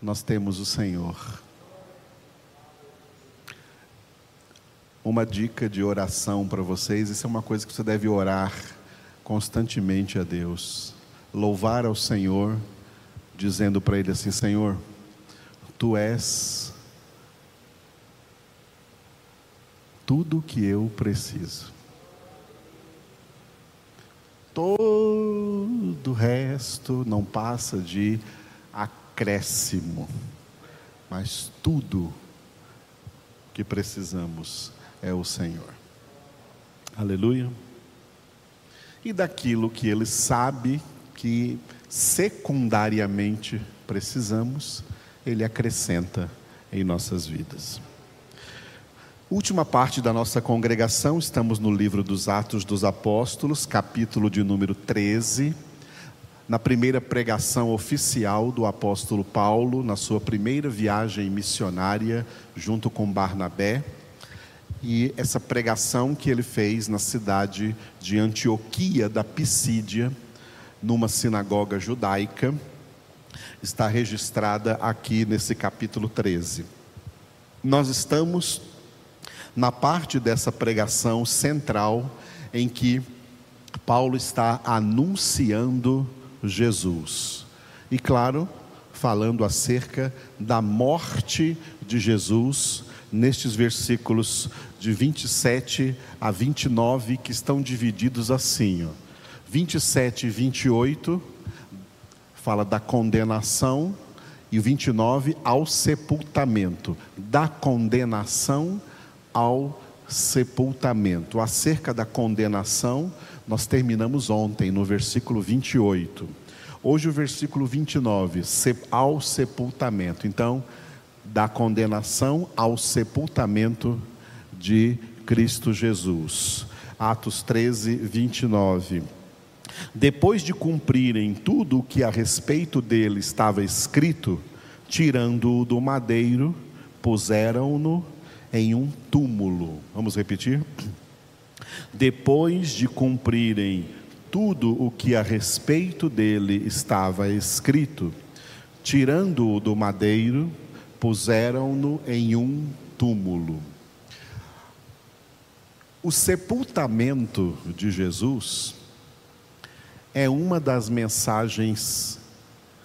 nós temos o Senhor. Uma dica de oração para vocês, isso é uma coisa que você deve orar constantemente a Deus. Louvar ao Senhor, dizendo para Ele assim: Senhor, Tu és tudo o que eu preciso. Todo o resto não passa de acréscimo, mas tudo que precisamos é o Senhor. Aleluia. E daquilo que Ele sabe que secundariamente precisamos, Ele acrescenta em nossas vidas. Última parte da nossa congregação, estamos no livro dos Atos dos Apóstolos, capítulo de número 13. Na primeira pregação oficial do apóstolo Paulo, na sua primeira viagem missionária junto com Barnabé, e essa pregação que ele fez na cidade de Antioquia da Pisídia, numa sinagoga judaica, está registrada aqui nesse capítulo 13. Nós estamos na parte dessa pregação central em que Paulo está anunciando Jesus. E claro, falando acerca da morte de Jesus, nestes versículos de 27 a 29, que estão divididos assim: ó. 27 e 28 fala da condenação, e o 29 ao sepultamento, da condenação ao sepultamento. Acerca da condenação, nós terminamos ontem no versículo 28. Hoje o versículo 29, ao sepultamento. Então, da condenação ao sepultamento de Cristo Jesus. Atos 13, 29. Depois de cumprirem tudo o que a respeito dele estava escrito, tirando-o do madeiro, puseram-no em um túmulo. Vamos repetir? Depois de cumprirem tudo o que a respeito dele estava escrito, tirando-o do madeiro, puseram-no em um túmulo. O sepultamento de Jesus é uma das mensagens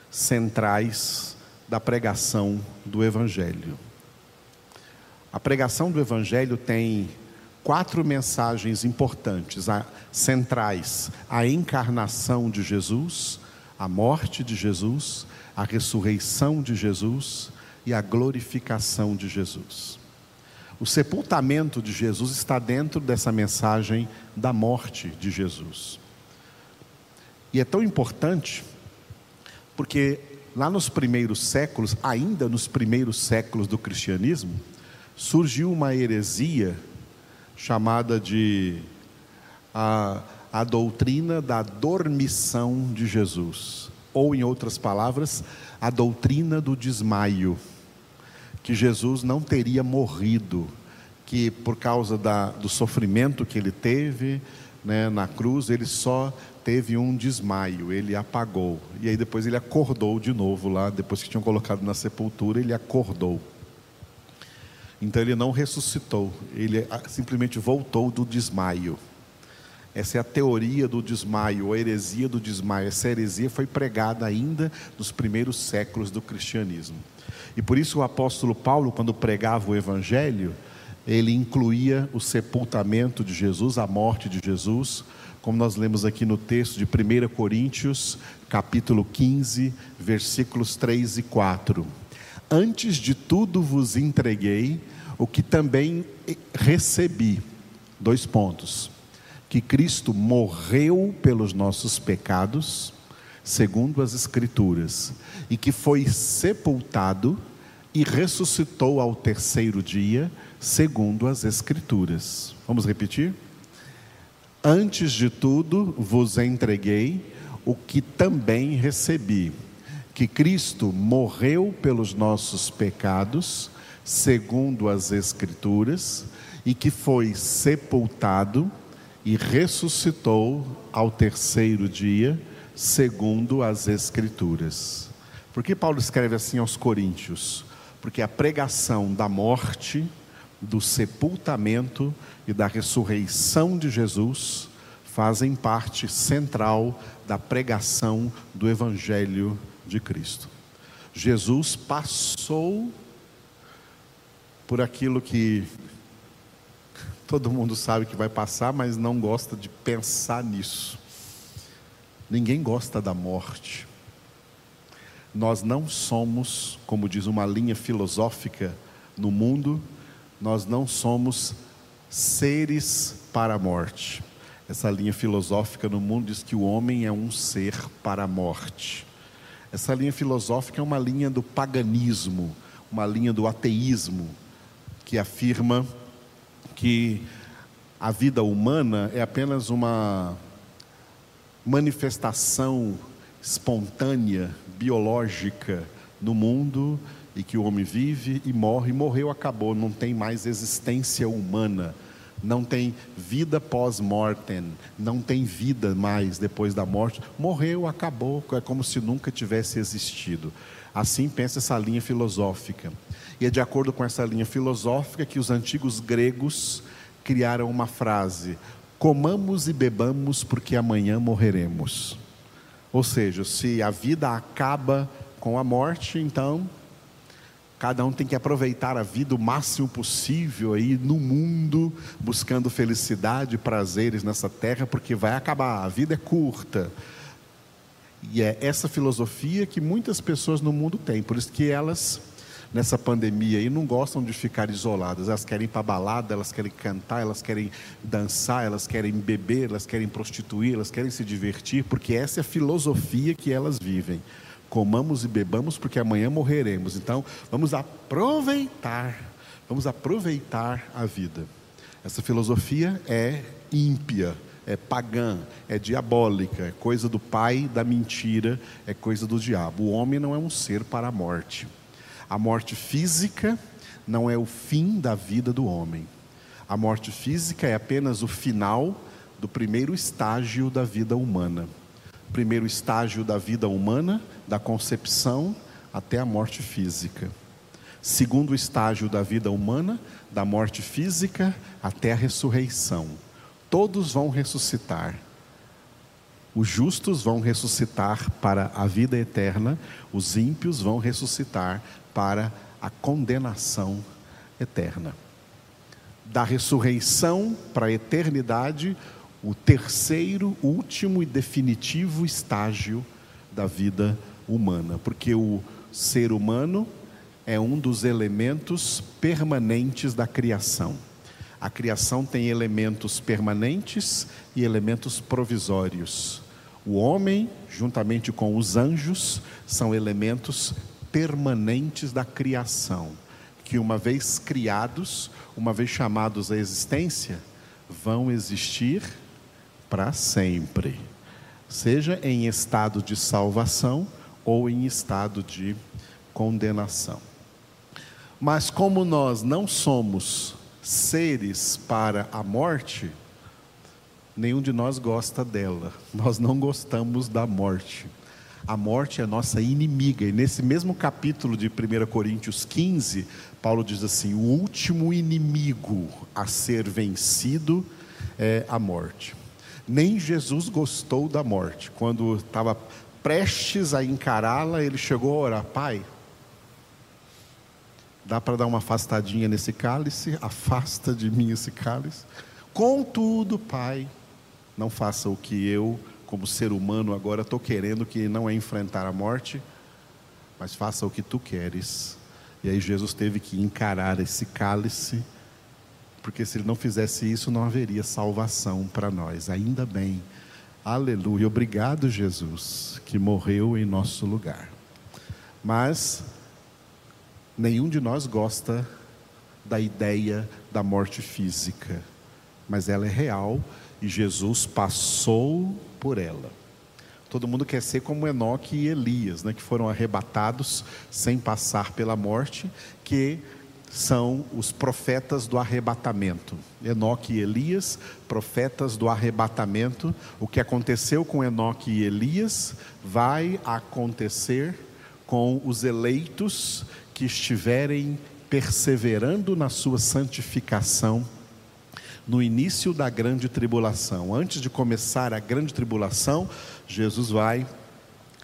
centrais da pregação do Evangelho. A pregação do Evangelho tem quatro mensagens importantes, centrais: a encarnação de Jesus, a morte de Jesus, a ressurreição de Jesus e a glorificação de Jesus. O sepultamento de Jesus está dentro dessa mensagem da morte de Jesus. E é tão importante porque lá nos primeiros séculos, ainda nos primeiros séculos do cristianismo, surgiu uma heresia chamada de a, a doutrina da dormição de Jesus, ou em outras palavras, a doutrina do desmaio, que Jesus não teria morrido, que por causa da, do sofrimento que ele teve né, na cruz, ele só teve um desmaio, ele apagou, e aí depois ele acordou de novo lá, depois que tinham colocado na sepultura, ele acordou. Então ele não ressuscitou, ele simplesmente voltou do desmaio. Essa é a teoria do desmaio, a heresia do desmaio. Essa heresia foi pregada ainda nos primeiros séculos do cristianismo. E por isso o apóstolo Paulo, quando pregava o evangelho, ele incluía o sepultamento de Jesus, a morte de Jesus, como nós lemos aqui no texto de 1 Coríntios, capítulo 15, versículos 3 e 4. Antes de tudo vos entreguei o que também recebi. Dois pontos. Que Cristo morreu pelos nossos pecados, segundo as Escrituras, e que foi sepultado e ressuscitou ao terceiro dia, segundo as Escrituras. Vamos repetir? Antes de tudo vos entreguei o que também recebi: que Cristo morreu pelos nossos pecados segundo as Escrituras, e que foi sepultado e ressuscitou ao terceiro dia, segundo as Escrituras. Por que Paulo escreve assim aos Coríntios? Porque a pregação da morte, do sepultamento e da ressurreição de Jesus fazem parte central da pregação do Evangelho de Cristo. Jesus passou por aquilo que todo mundo sabe que vai passar, mas não gosta de pensar nisso. Ninguém gosta da morte. Nós não somos, como diz uma linha filosófica no mundo, nós não somos seres para a morte. Essa linha filosófica no mundo diz que o homem é um ser para a morte. Essa linha filosófica é uma linha do paganismo, uma linha do ateísmo, que afirma que a vida humana é apenas uma manifestação espontânea, biológica no mundo e que o homem vive e morre, morreu, acabou, não tem mais existência humana, não tem vida pós-mortem, não tem vida mais depois da morte, morreu, acabou, é como se nunca tivesse existido. Assim pensa essa linha filosófica. E é de acordo com essa linha filosófica que os antigos gregos criaram uma frase: comamos e bebamos porque amanhã morreremos. Ou seja, se a vida acaba com a morte, então cada um tem que aproveitar a vida o máximo possível aí no mundo, buscando felicidade, prazeres nessa terra, porque vai acabar, a vida é curta. E é essa filosofia que muitas pessoas no mundo têm, por isso que elas nessa pandemia e não gostam de ficar isoladas. Elas querem ir para balada, elas querem cantar, elas querem dançar, elas querem beber, elas querem prostituir, elas querem se divertir, porque essa é a filosofia que elas vivem. Comamos e bebamos porque amanhã morreremos. Então, vamos aproveitar, vamos aproveitar a vida. Essa filosofia é ímpia, é pagã, é diabólica, é coisa do pai da mentira, é coisa do diabo. O homem não é um ser para a morte. A morte física não é o fim da vida do homem. A morte física é apenas o final do primeiro estágio da vida humana. Primeiro estágio da vida humana, da concepção até a morte física. Segundo estágio da vida humana, da morte física até a ressurreição. Todos vão ressuscitar. Os justos vão ressuscitar para a vida eterna, os ímpios vão ressuscitar para a condenação eterna. Da ressurreição para a eternidade, o terceiro, último e definitivo estágio da vida humana, porque o ser humano é um dos elementos permanentes da criação. A criação tem elementos permanentes e elementos provisórios. O homem, juntamente com os anjos, são elementos permanentes da criação, que uma vez criados, uma vez chamados à existência, vão existir para sempre, seja em estado de salvação ou em estado de condenação. Mas como nós não somos seres para a morte, nenhum de nós gosta dela. Nós não gostamos da morte. A morte é nossa inimiga. E nesse mesmo capítulo de 1 Coríntios 15, Paulo diz assim: o último inimigo a ser vencido é a morte. Nem Jesus gostou da morte. Quando estava prestes a encará-la, ele chegou a orar: Pai, dá para dar uma afastadinha nesse cálice? Afasta de mim esse cálice. Contudo, Pai, não faça o que eu como ser humano agora estou querendo que não é enfrentar a morte, mas faça o que tu queres. E aí Jesus teve que encarar esse cálice, porque se ele não fizesse isso, não haveria salvação para nós. Ainda bem. Aleluia. Obrigado, Jesus, que morreu em nosso lugar. Mas nenhum de nós gosta da ideia da morte física, mas ela é real e Jesus passou por ela. Todo mundo quer ser como Enoque e Elias, né, que foram arrebatados sem passar pela morte, que são os profetas do arrebatamento. Enoque e Elias, profetas do arrebatamento. O que aconteceu com Enoque e Elias vai acontecer com os eleitos que estiverem perseverando na sua santificação no início da grande tribulação. Antes de começar a grande tribulação, Jesus vai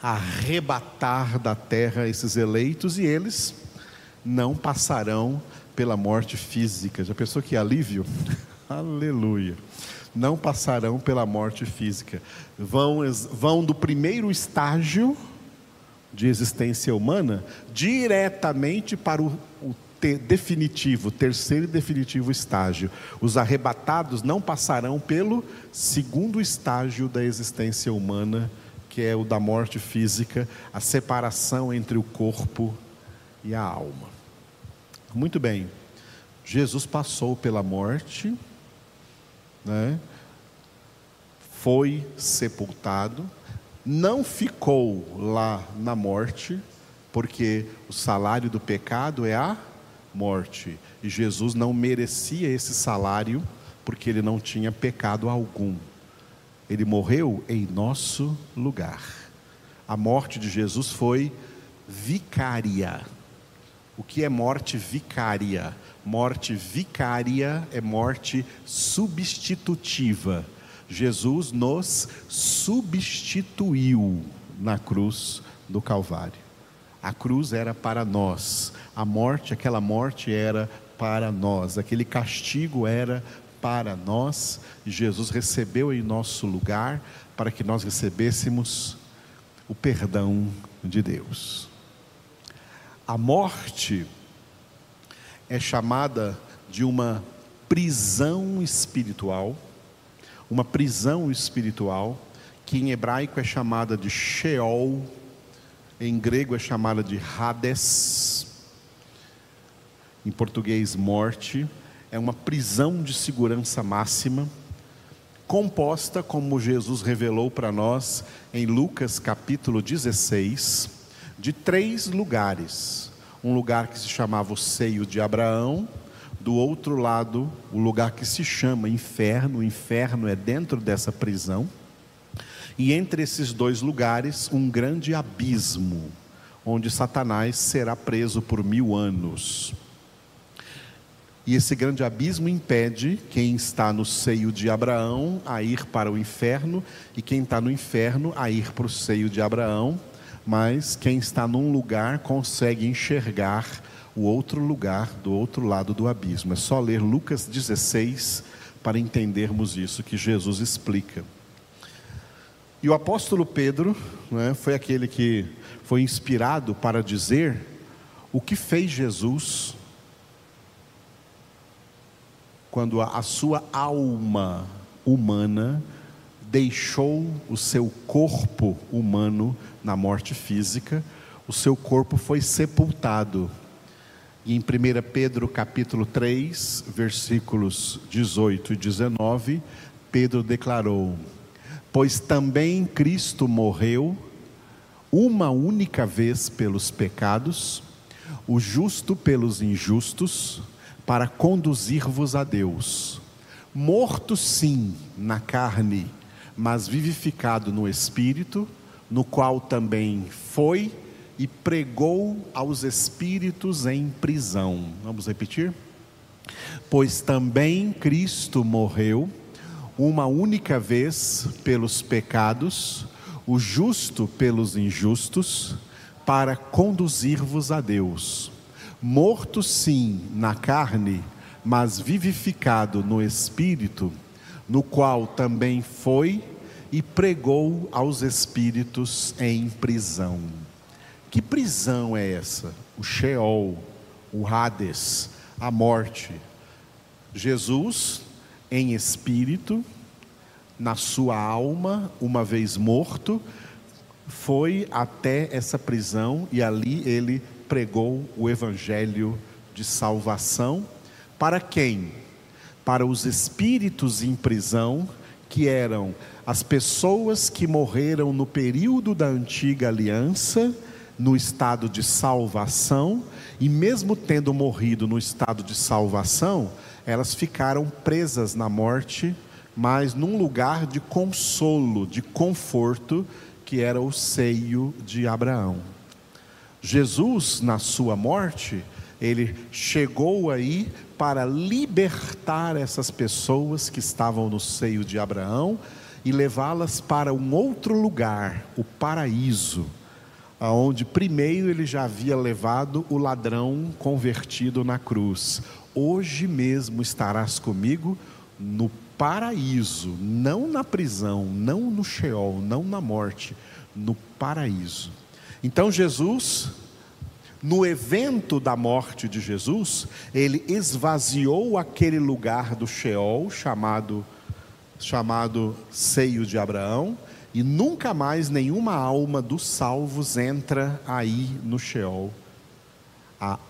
arrebatar da terra esses eleitos e eles não passarão pela morte física. Já pensou que alívio? Aleluia. Não passarão pela morte física. Vão, vão do primeiro estágio de existência humana diretamente para o, o te, definitivo, terceiro e definitivo estágio. Os arrebatados não passarão pelo segundo estágio da existência humana, que é o da morte física, a separação entre o corpo e a alma. Muito bem, Jesus passou pela morte, né? foi sepultado, não ficou lá na morte, porque o salário do pecado é a morte. E Jesus não merecia esse salário, porque ele não tinha pecado algum. Ele morreu em nosso lugar. A morte de Jesus foi vicária. O que é morte vicária? Morte vicária é morte substitutiva. Jesus nos substituiu na cruz do Calvário. A cruz era para nós, a morte, aquela morte era para nós, aquele castigo era para nós. Jesus recebeu em nosso lugar para que nós recebêssemos o perdão de Deus. A morte é chamada de uma prisão espiritual, uma prisão espiritual, que em hebraico é chamada de Sheol, em grego é chamada de Hades, em português, morte, é uma prisão de segurança máxima, composta, como Jesus revelou para nós em Lucas capítulo 16, de três lugares. Um lugar que se chamava o seio de Abraão, do outro lado, o lugar que se chama inferno, o inferno é dentro dessa prisão, e entre esses dois lugares, um grande abismo, onde Satanás será preso por mil anos. E esse grande abismo impede quem está no seio de Abraão a ir para o inferno, e quem está no inferno a ir para o seio de Abraão mas quem está num lugar consegue enxergar o outro lugar do outro lado do abismo. É só ler Lucas 16 para entendermos isso que Jesus explica. E o apóstolo Pedro né, foi aquele que foi inspirado para dizer o que fez Jesus quando a, a sua alma humana deixou o seu corpo humano na morte física, o seu corpo foi sepultado. E em 1 Pedro capítulo 3, versículos 18 e 19, Pedro declarou: Pois também Cristo morreu uma única vez pelos pecados, o justo pelos injustos, para conduzir-vos a Deus. Morto sim na carne, mas vivificado no espírito, no qual também foi e pregou aos espíritos em prisão. Vamos repetir? Pois também Cristo morreu uma única vez pelos pecados, o justo pelos injustos, para conduzir-vos a Deus. Morto sim na carne, mas vivificado no espírito, no qual também foi e pregou aos espíritos em prisão. Que prisão é essa? O Sheol, o Hades, a morte. Jesus, em espírito, na sua alma, uma vez morto, foi até essa prisão e ali ele pregou o evangelho de salvação para quem? Para os espíritos em prisão, que eram as pessoas que morreram no período da antiga aliança, no estado de salvação, e mesmo tendo morrido no estado de salvação, elas ficaram presas na morte, mas num lugar de consolo, de conforto, que era o seio de Abraão. Jesus, na sua morte, ele chegou aí para libertar essas pessoas que estavam no seio de Abraão e levá-las para um outro lugar, o paraíso, aonde primeiro ele já havia levado o ladrão convertido na cruz. Hoje mesmo estarás comigo no paraíso, não na prisão, não no Sheol, não na morte, no paraíso. Então Jesus, no evento da morte de Jesus, ele esvaziou aquele lugar do Sheol chamado chamado seio de Abraão, e nunca mais nenhuma alma dos salvos entra aí no Sheol.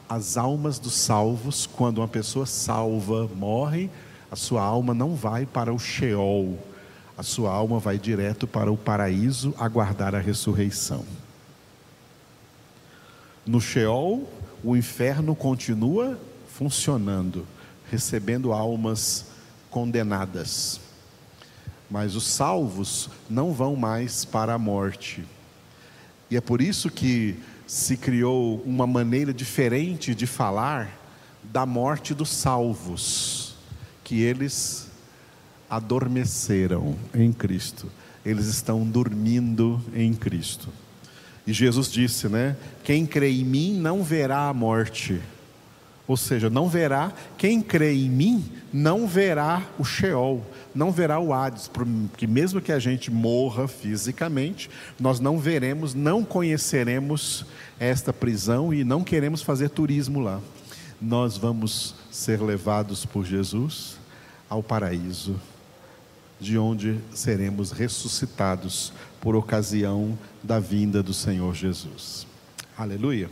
As almas dos salvos, quando uma pessoa salva morre, a sua alma não vai para o Sheol, a sua alma vai direto para o paraíso aguardar a ressurreição. No Sheol, o inferno continua funcionando, recebendo almas condenadas. Mas os salvos não vão mais para a morte. E é por isso que se criou uma maneira diferente de falar da morte dos salvos que eles adormeceram em Cristo. Eles estão dormindo em Cristo. E Jesus disse, né? Quem crê em mim não verá a morte. Ou seja, não verá, quem crê em mim não verá o Sheol, não verá o Hades, porque mesmo que a gente morra fisicamente, nós não veremos, não conheceremos esta prisão e não queremos fazer turismo lá. Nós vamos ser levados por Jesus ao paraíso, de onde seremos ressuscitados por ocasião da vinda do Senhor Jesus. Aleluia.